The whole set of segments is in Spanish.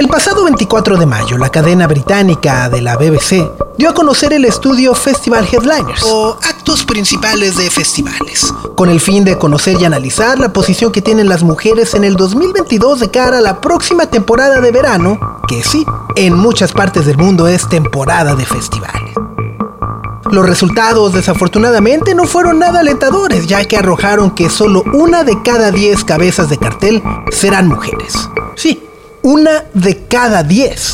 El pasado 24 de mayo, la cadena británica de la BBC dio a conocer el estudio Festival Headliners, o actos principales de festivales, con el fin de conocer y analizar la posición que tienen las mujeres en el 2022 de cara a la próxima temporada de verano, que sí, en muchas partes del mundo es temporada de festivales. Los resultados desafortunadamente no fueron nada alentadores, ya que arrojaron que solo una de cada diez cabezas de cartel serán mujeres. Sí, una de cada diez.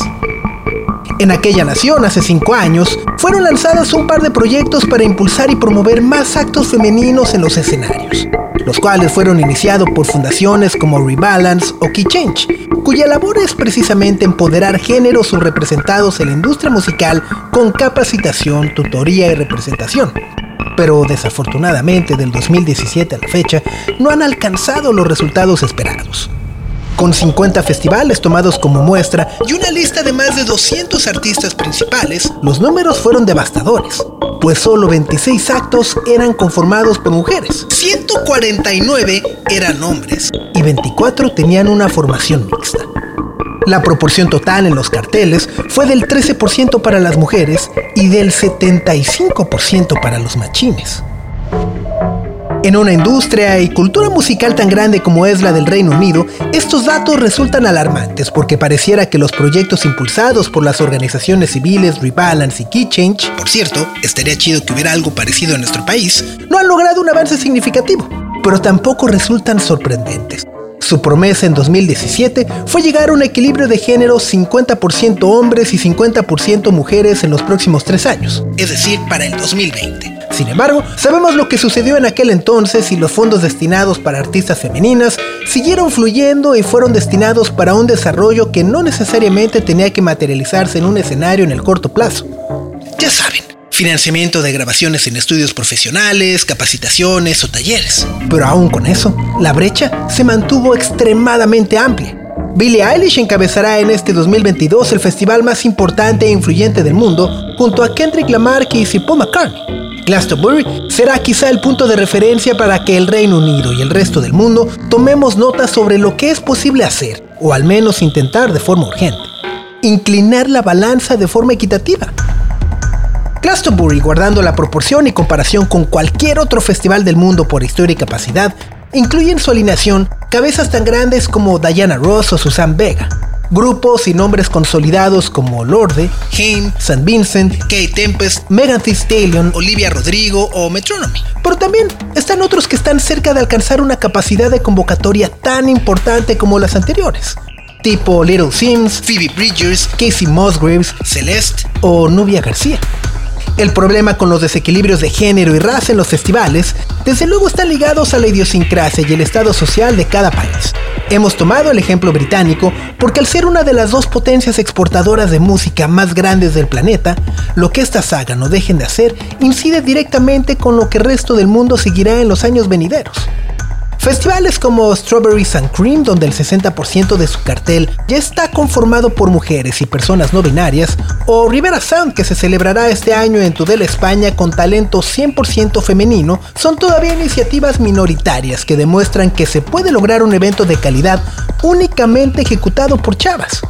En aquella nación, hace cinco años, fueron lanzados un par de proyectos para impulsar y promover más actos femeninos en los escenarios, los cuales fueron iniciados por fundaciones como Rebalance o Key Change, cuya labor es precisamente empoderar géneros subrepresentados en la industria musical con capacitación, tutoría y representación. Pero desafortunadamente del 2017 a la fecha no han alcanzado los resultados esperados con 50 festivales tomados como muestra y una lista de más de 200 artistas principales, los números fueron devastadores, pues solo 26 actos eran conformados por mujeres, 149 eran hombres y 24 tenían una formación mixta. La proporción total en los carteles fue del 13% para las mujeres y del 75% para los machines. En una industria y cultura musical tan grande como es la del Reino Unido, estos datos resultan alarmantes porque pareciera que los proyectos impulsados por las organizaciones civiles Rebalance y Key Change, por cierto, estaría chido que hubiera algo parecido en nuestro país, no han logrado un avance significativo, pero tampoco resultan sorprendentes. Su promesa en 2017 fue llegar a un equilibrio de género 50% hombres y 50% mujeres en los próximos tres años, es decir, para el 2020. Sin embargo, sabemos lo que sucedió en aquel entonces y los fondos destinados para artistas femeninas siguieron fluyendo y fueron destinados para un desarrollo que no necesariamente tenía que materializarse en un escenario en el corto plazo. Ya saben, financiamiento de grabaciones en estudios profesionales, capacitaciones o talleres. Pero aún con eso, la brecha se mantuvo extremadamente amplia. Billie Eilish encabezará en este 2022 el festival más importante e influyente del mundo junto a Kendrick Lamar y Paul McCartney. Glastonbury será quizá el punto de referencia para que el Reino Unido y el resto del mundo tomemos nota sobre lo que es posible hacer, o al menos intentar de forma urgente. Inclinar la balanza de forma equitativa. Glastonbury, guardando la proporción y comparación con cualquier otro festival del mundo por historia y capacidad, incluye en su alineación cabezas tan grandes como Diana Ross o Susan Vega, Grupos y nombres consolidados como Lorde, Haim, St. Vincent, Kate Tempest, Megan Thee Stallion, Olivia Rodrigo o Metronomy. Pero también están otros que están cerca de alcanzar una capacidad de convocatoria tan importante como las anteriores tipo Little Sims, Phoebe Bridgers, Casey Musgraves, Celeste o Nubia García. El problema con los desequilibrios de género y raza en los festivales, desde luego están ligados a la idiosincrasia y el estado social de cada país. Hemos tomado el ejemplo británico porque al ser una de las dos potencias exportadoras de música más grandes del planeta, lo que esta saga no dejen de hacer incide directamente con lo que el resto del mundo seguirá en los años venideros. Festivales como Strawberries and Cream, donde el 60% de su cartel ya está conformado por mujeres y personas no binarias, o Rivera Sound, que se celebrará este año en Tudela, España, con talento 100% femenino, son todavía iniciativas minoritarias que demuestran que se puede lograr un evento de calidad únicamente ejecutado por chavas.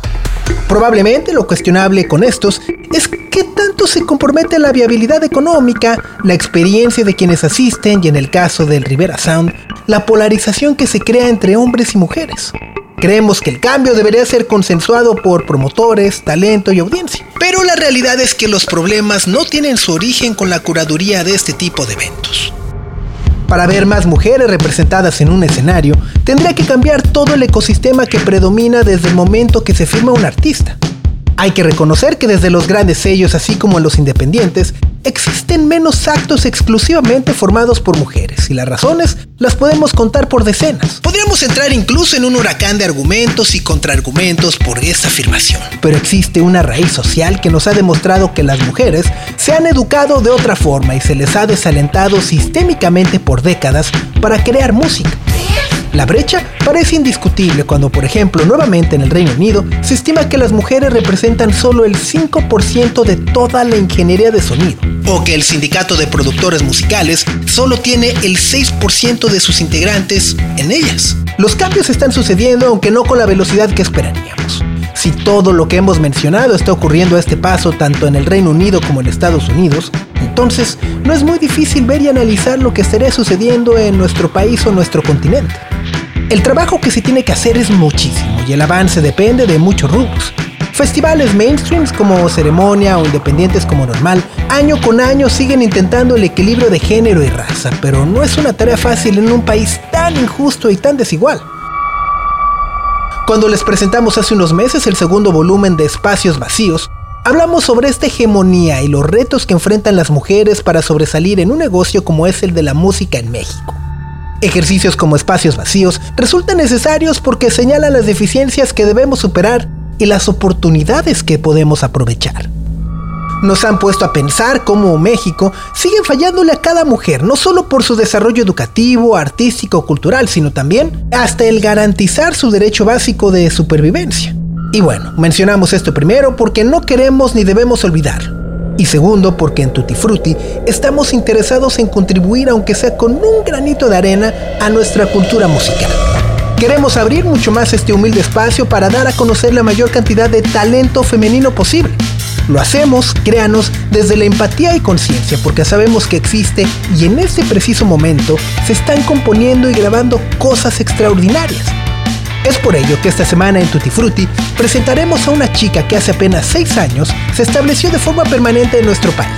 Probablemente lo cuestionable con estos es qué tanto se compromete la viabilidad económica, la experiencia de quienes asisten y en el caso del Rivera Sound, la polarización que se crea entre hombres y mujeres. Creemos que el cambio debería ser consensuado por promotores, talento y audiencia. Pero la realidad es que los problemas no tienen su origen con la curaduría de este tipo de eventos. Para ver más mujeres representadas en un escenario, tendría que cambiar todo el ecosistema que predomina desde el momento que se firma un artista. Hay que reconocer que desde los grandes sellos, así como en los independientes, existen menos actos exclusivamente formados por mujeres y las razones las podemos contar por decenas. Podríamos entrar incluso en un huracán de argumentos y contraargumentos por esta afirmación. Pero existe una raíz social que nos ha demostrado que las mujeres se han educado de otra forma y se les ha desalentado sistémicamente por décadas para crear música. La brecha parece indiscutible cuando, por ejemplo, nuevamente en el Reino Unido, se estima que las mujeres representan solo el 5% de toda la ingeniería de sonido. O que el sindicato de productores musicales solo tiene el 6% de sus integrantes en ellas. Los cambios están sucediendo aunque no con la velocidad que esperaríamos. Si todo lo que hemos mencionado está ocurriendo a este paso tanto en el Reino Unido como en Estados Unidos, entonces no es muy difícil ver y analizar lo que estaría sucediendo en nuestro país o nuestro continente. El trabajo que se tiene que hacer es muchísimo y el avance depende de muchos rubros. Festivales mainstreams como Ceremonia o independientes como Normal, año con año siguen intentando el equilibrio de género y raza, pero no es una tarea fácil en un país tan injusto y tan desigual. Cuando les presentamos hace unos meses el segundo volumen de Espacios Vacíos, hablamos sobre esta hegemonía y los retos que enfrentan las mujeres para sobresalir en un negocio como es el de la música en México. Ejercicios como espacios vacíos resultan necesarios porque señalan las deficiencias que debemos superar y las oportunidades que podemos aprovechar. Nos han puesto a pensar cómo México sigue fallándole a cada mujer, no solo por su desarrollo educativo, artístico cultural, sino también hasta el garantizar su derecho básico de supervivencia. Y bueno, mencionamos esto primero porque no queremos ni debemos olvidarlo. Y segundo, porque en Tutti Frutti estamos interesados en contribuir, aunque sea con un granito de arena, a nuestra cultura musical. Queremos abrir mucho más este humilde espacio para dar a conocer la mayor cantidad de talento femenino posible. Lo hacemos, créanos, desde la empatía y conciencia, porque sabemos que existe y en este preciso momento se están componiendo y grabando cosas extraordinarias es por ello que esta semana en Tutti Frutti presentaremos a una chica que hace apenas 6 años se estableció de forma permanente en nuestro país.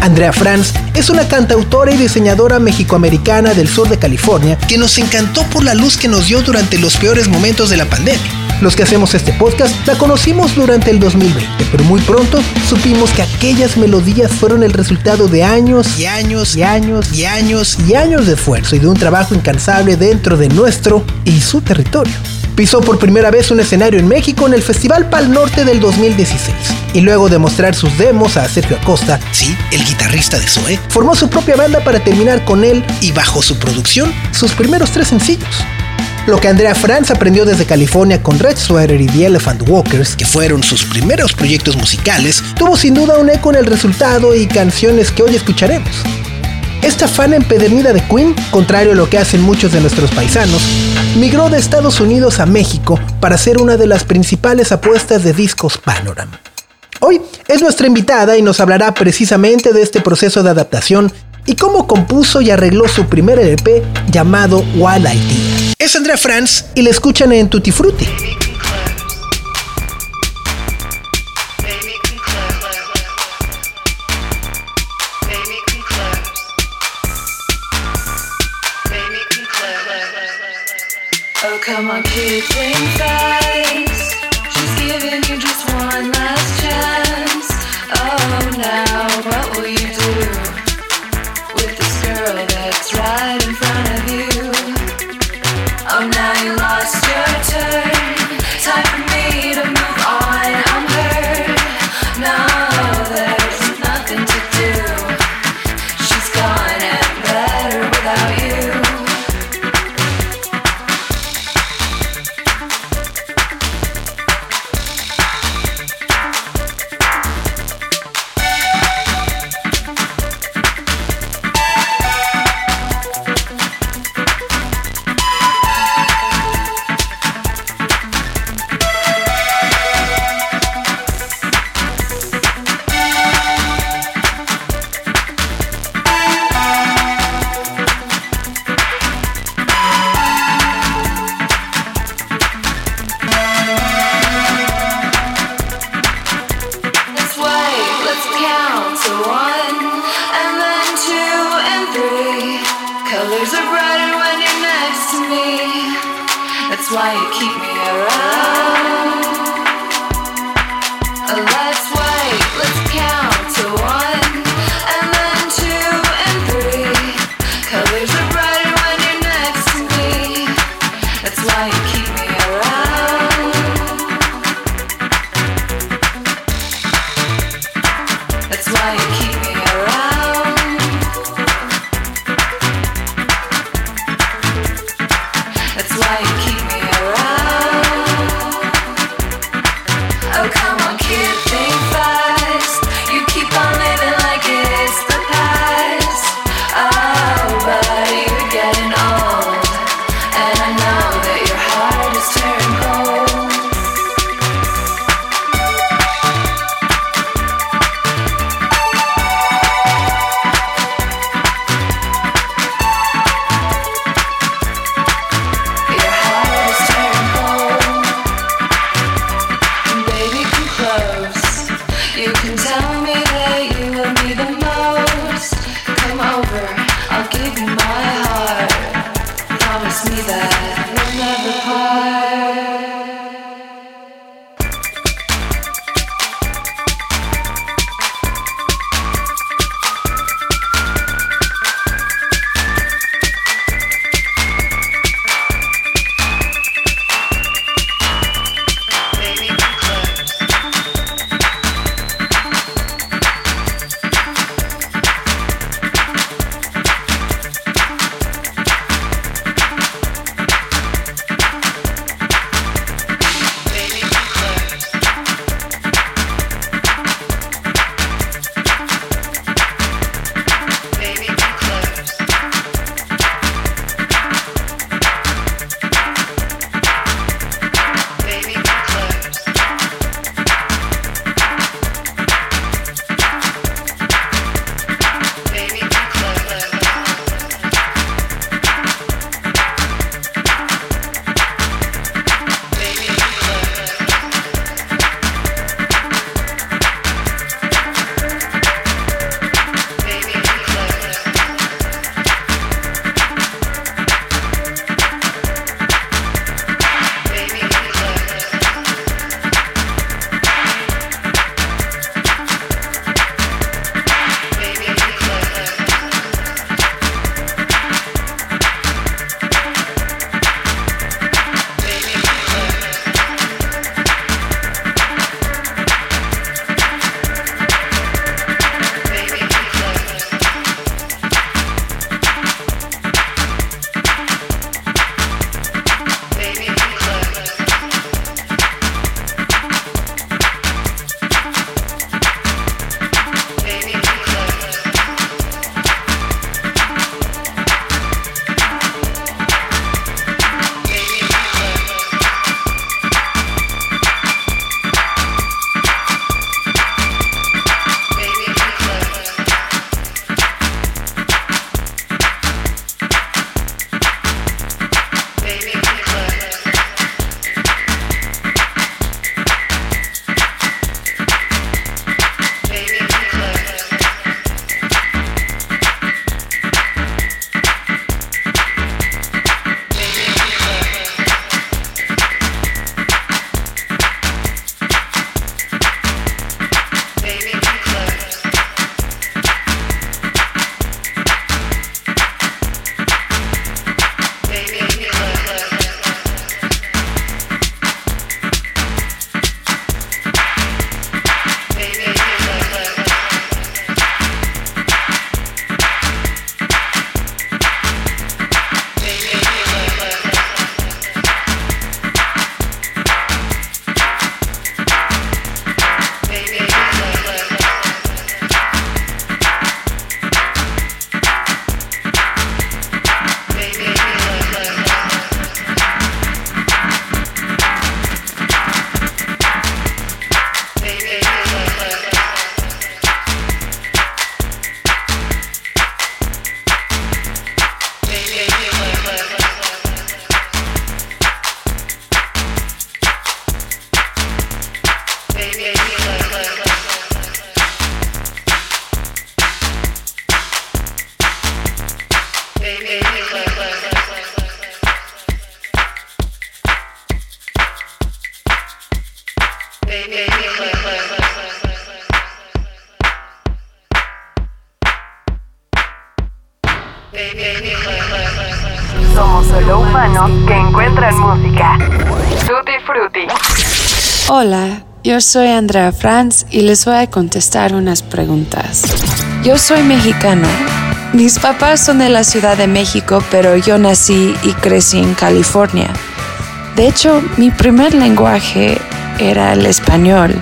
Andrea Franz es una cantautora y diseñadora mexicoamericana del sur de California que nos encantó por la luz que nos dio durante los peores momentos de la pandemia. Los que hacemos este podcast la conocimos durante el 2020, pero muy pronto supimos que aquellas melodías fueron el resultado de años y años y años y años y años de esfuerzo y de un trabajo incansable dentro de nuestro y su territorio. Pisó por primera vez un escenario en México en el Festival Pal Norte del 2016 y luego de mostrar sus demos a Sergio Acosta, sí, el guitarrista de Zoe, formó su propia banda para terminar con él y bajo su producción sus primeros tres sencillos. Lo que Andrea Franz aprendió desde California con Red Sweater y The Elephant Walkers, que fueron sus primeros proyectos musicales, tuvo sin duda un eco en el resultado y canciones que hoy escucharemos. Esta fan empedernida de Queen, contrario a lo que hacen muchos de nuestros paisanos, migró de Estados Unidos a México para ser una de las principales apuestas de discos Panorama. Hoy es nuestra invitada y nos hablará precisamente de este proceso de adaptación y cómo compuso y arregló su primer LP llamado Wild Idea. Es Andrea Franz y la escuchan en Tutti Frutti. Oh, come on, kid, swing sides. She's giving you just one last chance. Oh, now. like Hola, yo soy Andrea Franz y les voy a contestar unas preguntas. Yo soy mexicano. Mis papás son de la Ciudad de México, pero yo nací y crecí en California. De hecho, mi primer lenguaje era el español.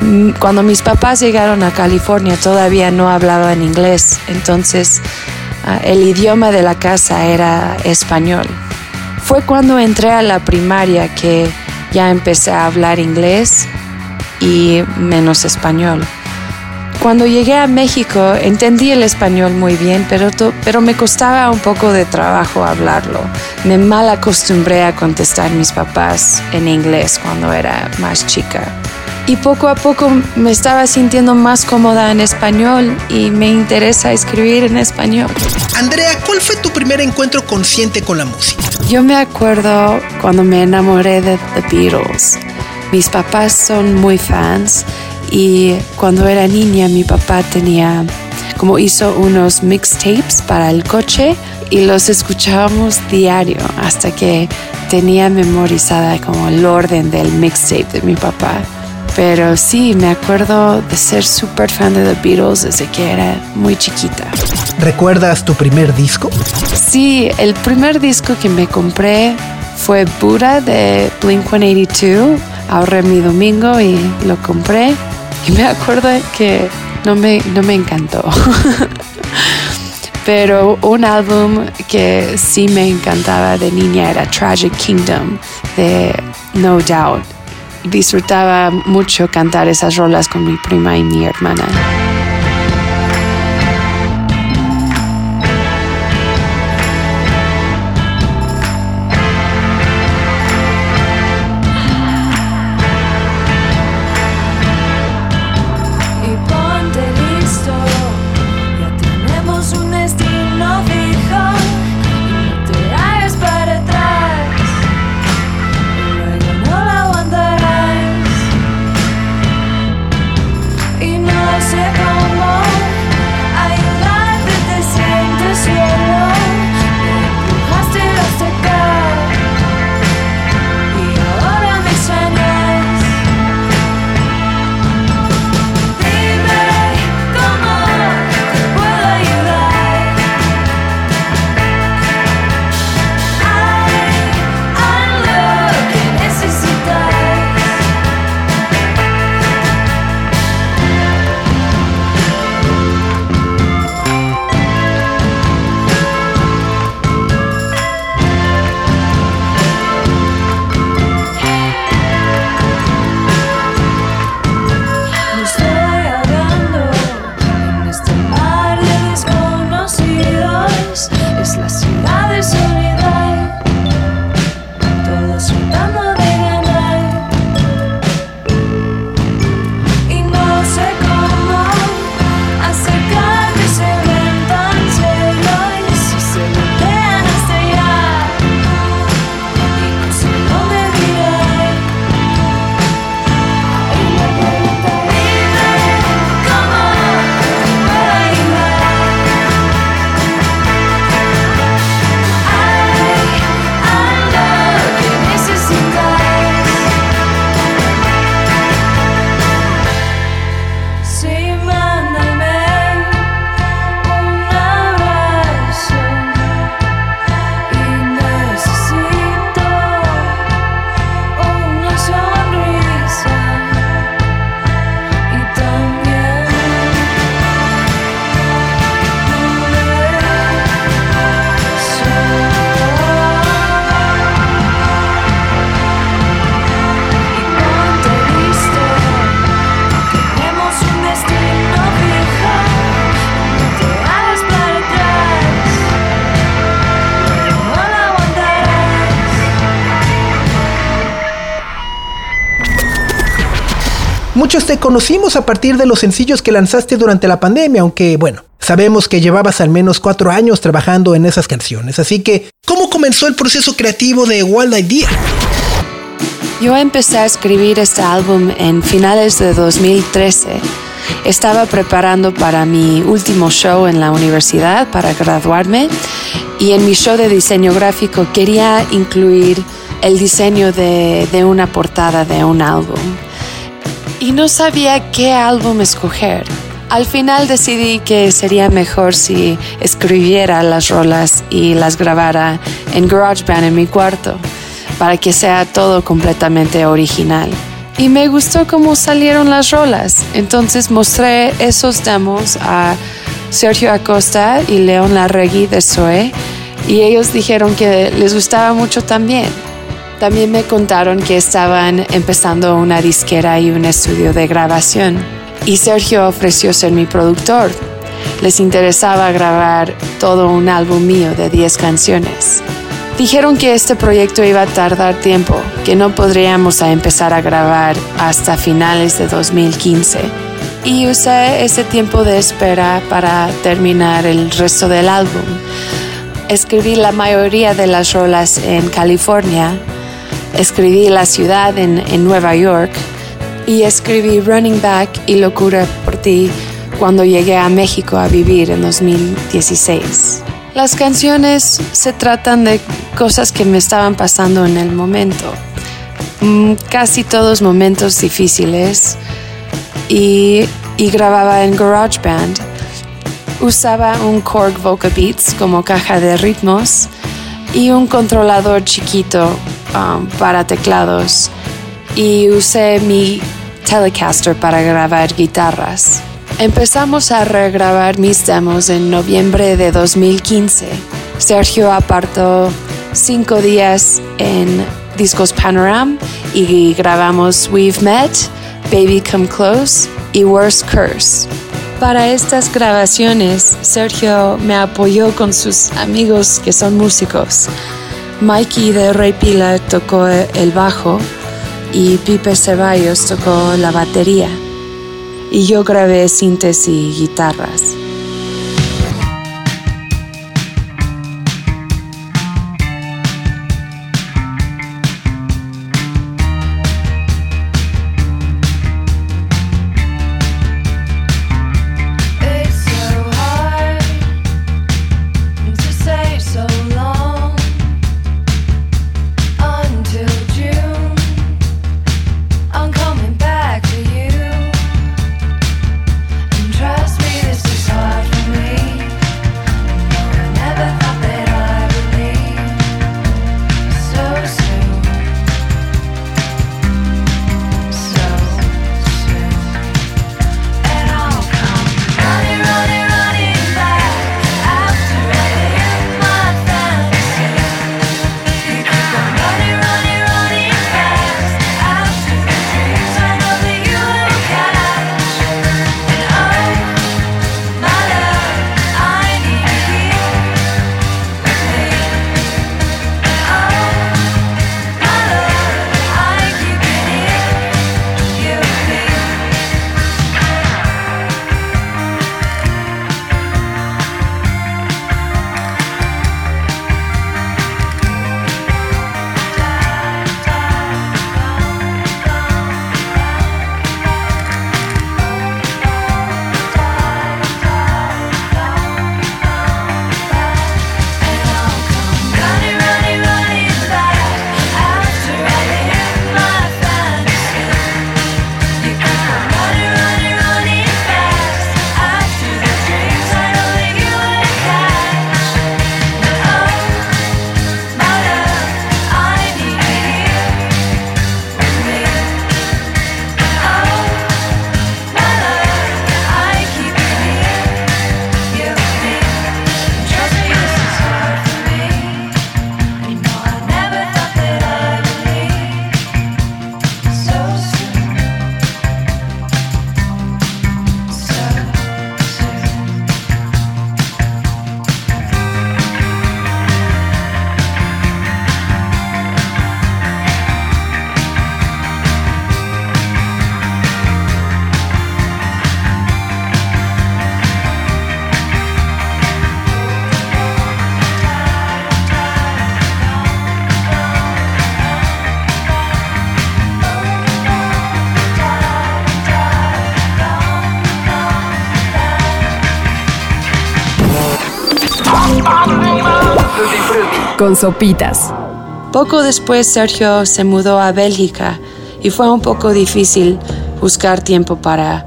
Mm, Cuando mis papás llegaron a California todavía no hablaban inglés, entonces ah, el idioma de la casa era español. Fue cuando entré a la primaria que ya empecé a hablar inglés y menos español. Cuando llegué a México entendí el español muy bien, pero, pero me costaba un poco de trabajo hablarlo. Me mal acostumbré a contestar mis papás en inglés cuando era más chica. Y poco a poco me estaba sintiendo más cómoda en español y me interesa escribir en español. Andrea, ¿cuál fue tu primer encuentro consciente con la música? Yo me acuerdo cuando me enamoré de The Beatles. Mis papás son muy fans y cuando era niña mi papá tenía como hizo unos mixtapes para el coche y los escuchábamos diario hasta que tenía memorizada como el orden del mixtape de mi papá. Pero sí, me acuerdo de ser súper fan de The Beatles desde que era muy chiquita. ¿Recuerdas tu primer disco? Sí, el primer disco que me compré fue Buddha de Blink 182. Ahorré mi domingo y lo compré. Y me acuerdo que no me, no me encantó. Pero un álbum que sí me encantaba de niña era Tragic Kingdom de No Doubt. Disfrutaba mucho cantar esas rolas con mi prima y mi hermana. Muchos te conocimos a partir de los sencillos que lanzaste durante la pandemia, aunque bueno, sabemos que llevabas al menos cuatro años trabajando en esas canciones. Así que, ¿cómo comenzó el proceso creativo de Wild Idea? Yo empecé a escribir este álbum en finales de 2013. Estaba preparando para mi último show en la universidad para graduarme y en mi show de diseño gráfico quería incluir el diseño de, de una portada de un álbum. Y no sabía qué álbum escoger. Al final decidí que sería mejor si escribiera las rolas y las grabara en GarageBand en mi cuarto para que sea todo completamente original. Y me gustó cómo salieron las rolas, entonces mostré esos demos a Sergio Acosta y León Larregui de Zoe y ellos dijeron que les gustaba mucho también. También me contaron que estaban empezando una disquera y un estudio de grabación y Sergio ofreció ser mi productor. Les interesaba grabar todo un álbum mío de 10 canciones. Dijeron que este proyecto iba a tardar tiempo, que no podríamos empezar a grabar hasta finales de 2015. Y usé ese tiempo de espera para terminar el resto del álbum. Escribí la mayoría de las rolas en California, escribí La ciudad en, Nueva York y escribí Running Back y Locura por ti cuando llegué a México a vivir en 2016. Las canciones se tratan de cosas que me estaban pasando en el momento. Mm, Casi todos momentos difíciles. Y, grababa en GarageBand. Usaba un Korg Voca Beats como caja de ritmos y un controlador chiquito um, para teclados. Y usé mi Telecaster para grabar guitarras. Empezamos a regrabar mis demos en noviembre de 2015. Sergio apartó cinco días en Discos Panoram y grabamos We've Met, Baby Come Close y Worst Curse. Para estas grabaciones, Sergio me apoyó con sus amigos que son músicos. Mikey de Rey Pila tocó el bajo y Pipe Ceballos tocó la batería y yo grabé síntesis y guitarras. Con sopitas. Poco después Sergio se mudó a Bélgica y fue un poco difícil buscar tiempo para,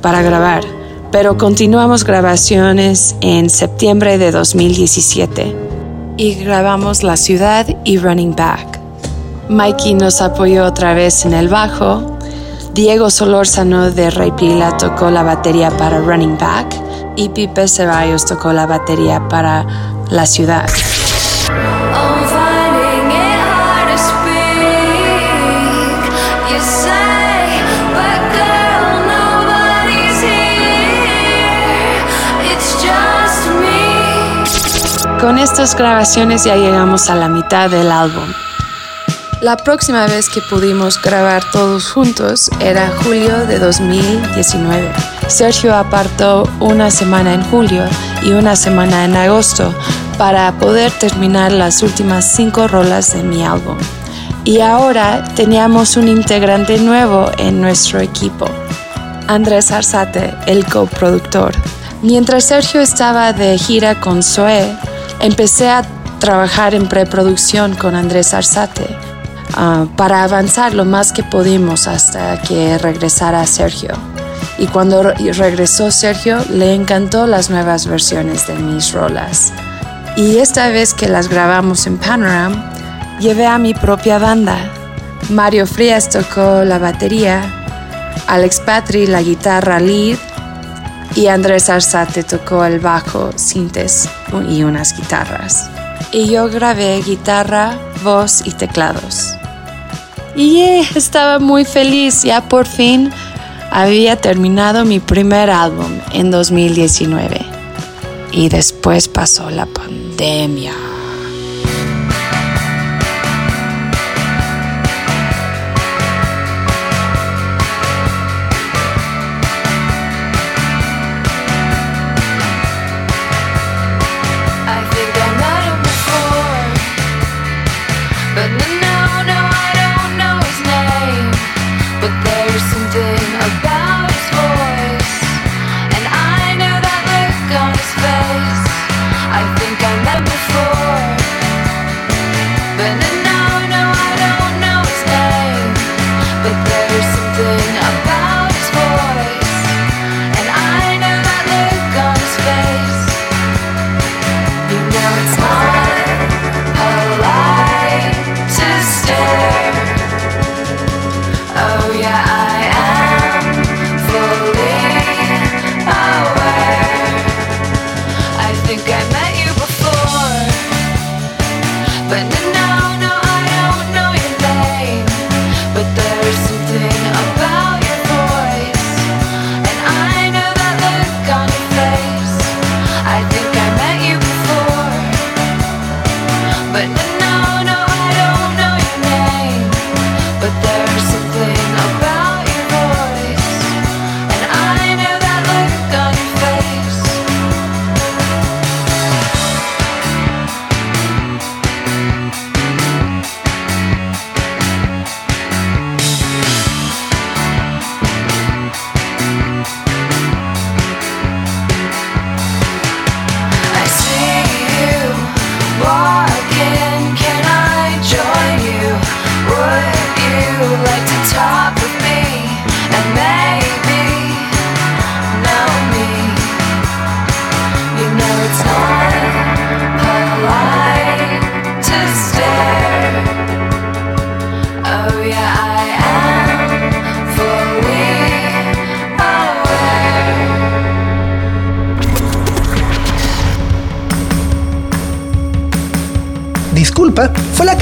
para grabar, pero continuamos grabaciones en septiembre de 2017 y grabamos La Ciudad y Running Back. Mikey nos apoyó otra vez en el bajo, Diego Solórzano de Rey Pila tocó la batería para Running Back y Pipe Ceballos tocó la batería para La Ciudad. Con estas grabaciones ya llegamos a la mitad del álbum. La próxima vez que pudimos grabar todos juntos era julio de 2019. Sergio apartó una semana en julio y una semana en agosto para poder terminar las últimas cinco rolas de mi álbum. Y ahora teníamos un integrante nuevo en nuestro equipo, Andrés Arzate, el coproductor. Mientras Sergio estaba de gira con Zoe, empecé a trabajar en preproducción con Andrés Arzate ah, para avanzar lo más que pudimos hasta que regresara Sergio. Y cuando re- regresó Sergio, le encantó las nuevas versiones de mis rolas. Y esta vez que las grabamos en Panorama, llevé a mi propia banda. Mario Frías tocó la batería, Alex Patri la guitarra lead y Andrés Arzate tocó el bajo, sintes y unas guitarras. Y yo grabé guitarra, voz y teclados. Y yeah, estaba muy feliz, ya por fin había terminado mi primer álbum en 2019. Y después pasó la pandemia.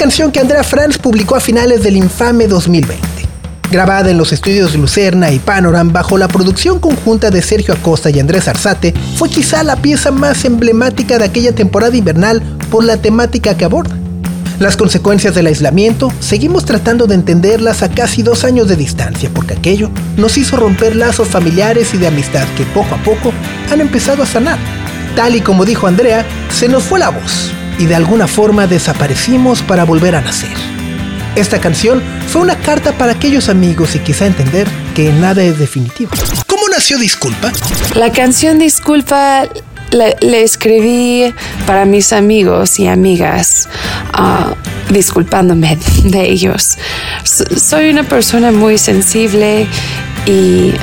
Canción que Andrea Franz publicó a finales del infame 2020. Grabada en los estudios Lucerna y Panoram bajo la producción conjunta de Sergio Acosta y Andrés Arzate, fue quizá la pieza más emblemática de aquella temporada invernal por la temática que aborda. Las consecuencias del aislamiento seguimos tratando de entenderlas a casi dos años de distancia, porque aquello nos hizo romper lazos familiares y de amistad que poco a poco han empezado a sanar. Tal y como dijo Andrea, se nos fue la voz y de alguna forma desaparecimos para volver a nacer. Esta canción fue una carta para aquellos amigos y quizá entender que nada es definitivo. ¿Cómo nació Disculpa? La canción Disculpa le, le escribí para mis amigos y amigas, ah, disculpándome de ellos. Soy una persona muy sensible y,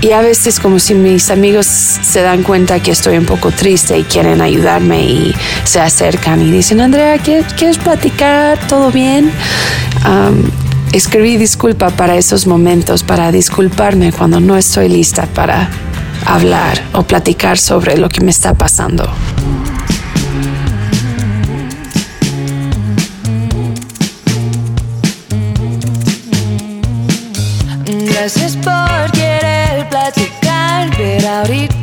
y a veces como si mis amigos se dan cuenta que estoy un poco triste y quieren ayudarme y se acercan y dicen, Andrea, ¿quieres, platicar? ¿Todo bien? Escribí disculpa para esos momentos, para disculparme cuando no estoy lista para hablar o platicar sobre lo que me está pasando. Gracias por pero ahorita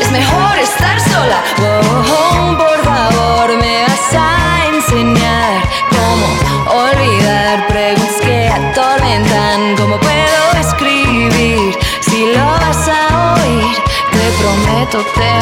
Es mejor estar sola. Oh, por favor, me vas a enseñar cómo olvidar preguntas que atormentan. ¿Cómo puedo escribir si lo vas a oír? Te prometo te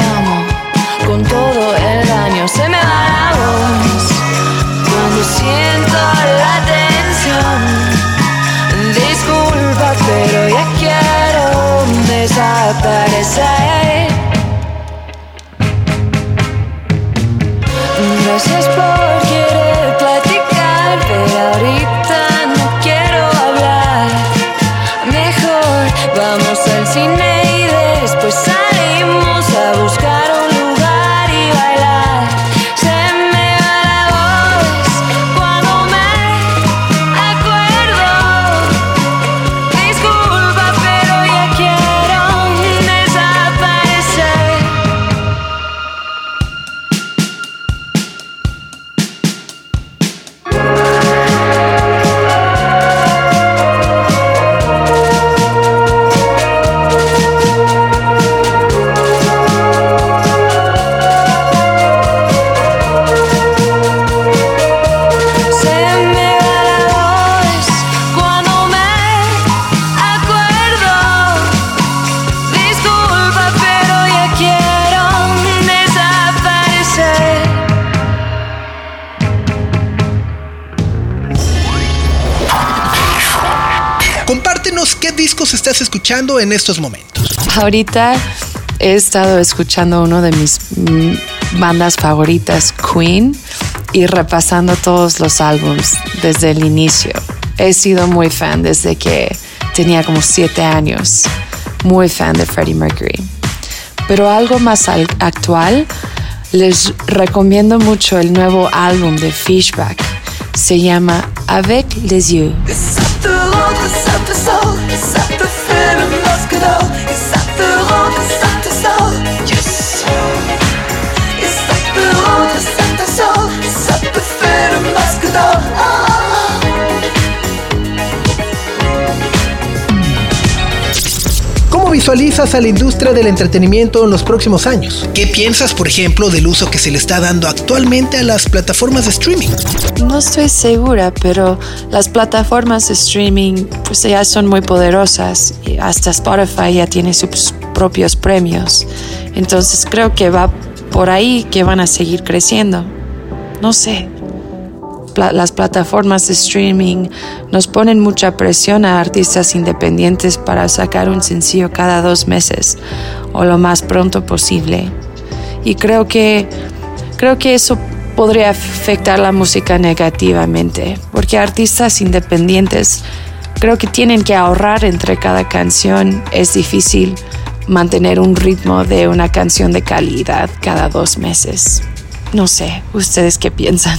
en estos momentos. Ahorita he estado escuchando uno de mis bandas favoritas, Queen, y repasando todos los álbums desde el inicio. He sido muy fan desde que tenía como siete años. Muy fan de Freddie Mercury. Pero algo más al- actual, les recomiendo mucho el nuevo álbum de Fishback. Se llama Avec les yeux. et ça te ça te sort. Et ça te ça te sort. Ça te fait le masque d'or. Ah. ¿Cómo visualizas a la industria del entretenimiento en los próximos años? ¿Qué piensas, por ejemplo, del uso que se le está dando actualmente a las plataformas de streaming? No estoy segura, pero las plataformas de streaming pues ya son muy poderosas. y Hasta Spotify ya tiene sus propios premios. Entonces creo que va por ahí que van a seguir creciendo. No sé. Las plataformas de streaming nos ponen mucha presión a artistas independientes para sacar un sencillo cada dos meses. o lo más pronto posible. Y creo que, creo que eso podría afectar la música negativamente, porque artistas independientes creo que tienen que ahorrar entre cada canción. Es difícil mantener un ritmo de una canción de calidad cada dos meses. No sé, ¿ustedes qué piensan?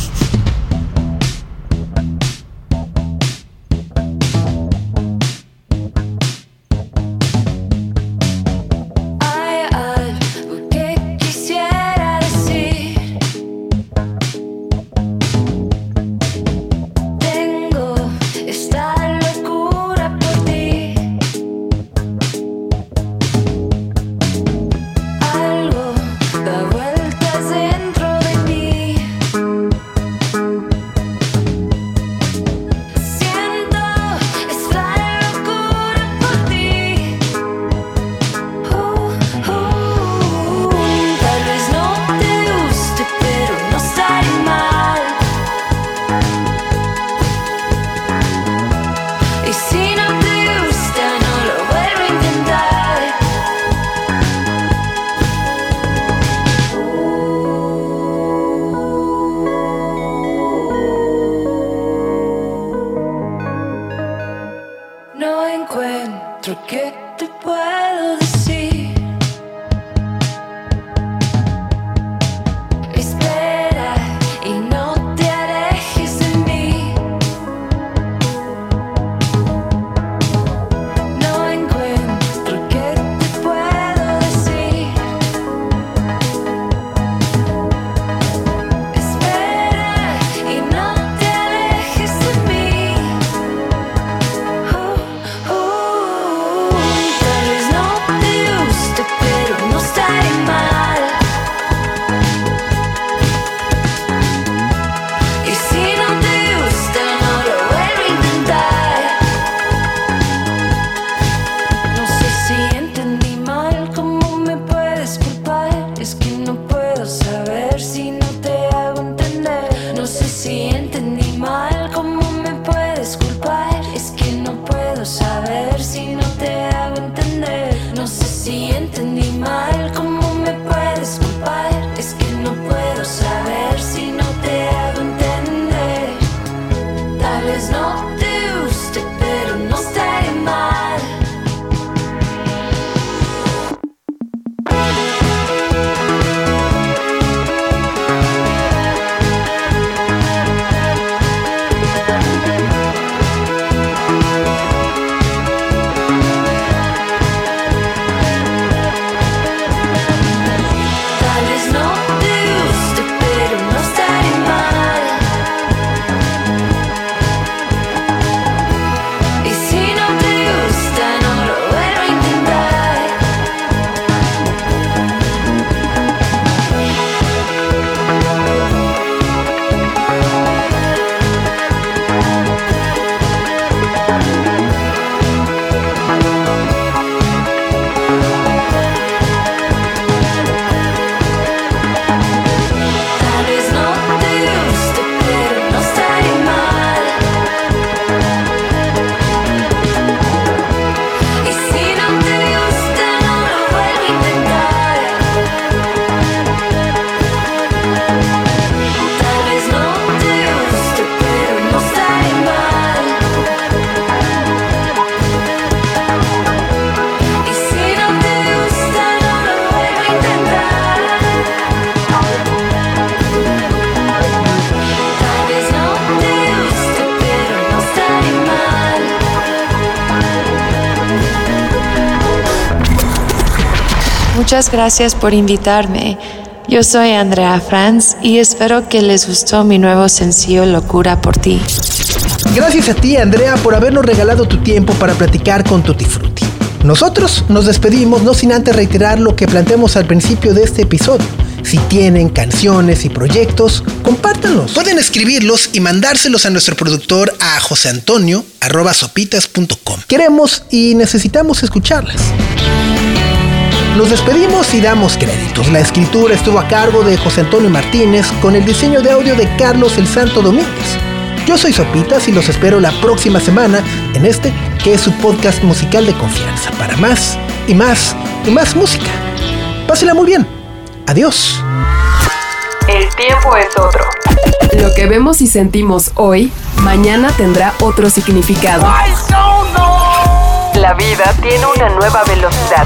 Muchas gracias por invitarme. Yo soy Andrea Franz y espero que les gustó mi nuevo sencillo Locura por ti. Gracias a ti, Andrea, por habernos regalado tu tiempo para platicar con Tutti Frutti. Nosotros nos despedimos no sin antes reiterar lo que planteamos al principio de este episodio. Si tienen canciones y proyectos, compártanlos. Pueden escribirlos y mandárselos a nuestro productor a joseantonio.sopitas.com. Queremos y necesitamos escucharlas. Nos despedimos y damos créditos. La escritura estuvo a cargo de José Antonio Martínez con el diseño de audio de Carlos el Santo Domínguez. Yo soy Sopitas y los espero la próxima semana en este que es su podcast musical de confianza para más y más y más música. Pásela muy bien. Adiós. El tiempo es otro. Lo que vemos y sentimos hoy, mañana tendrá otro significado. La vida tiene una nueva velocidad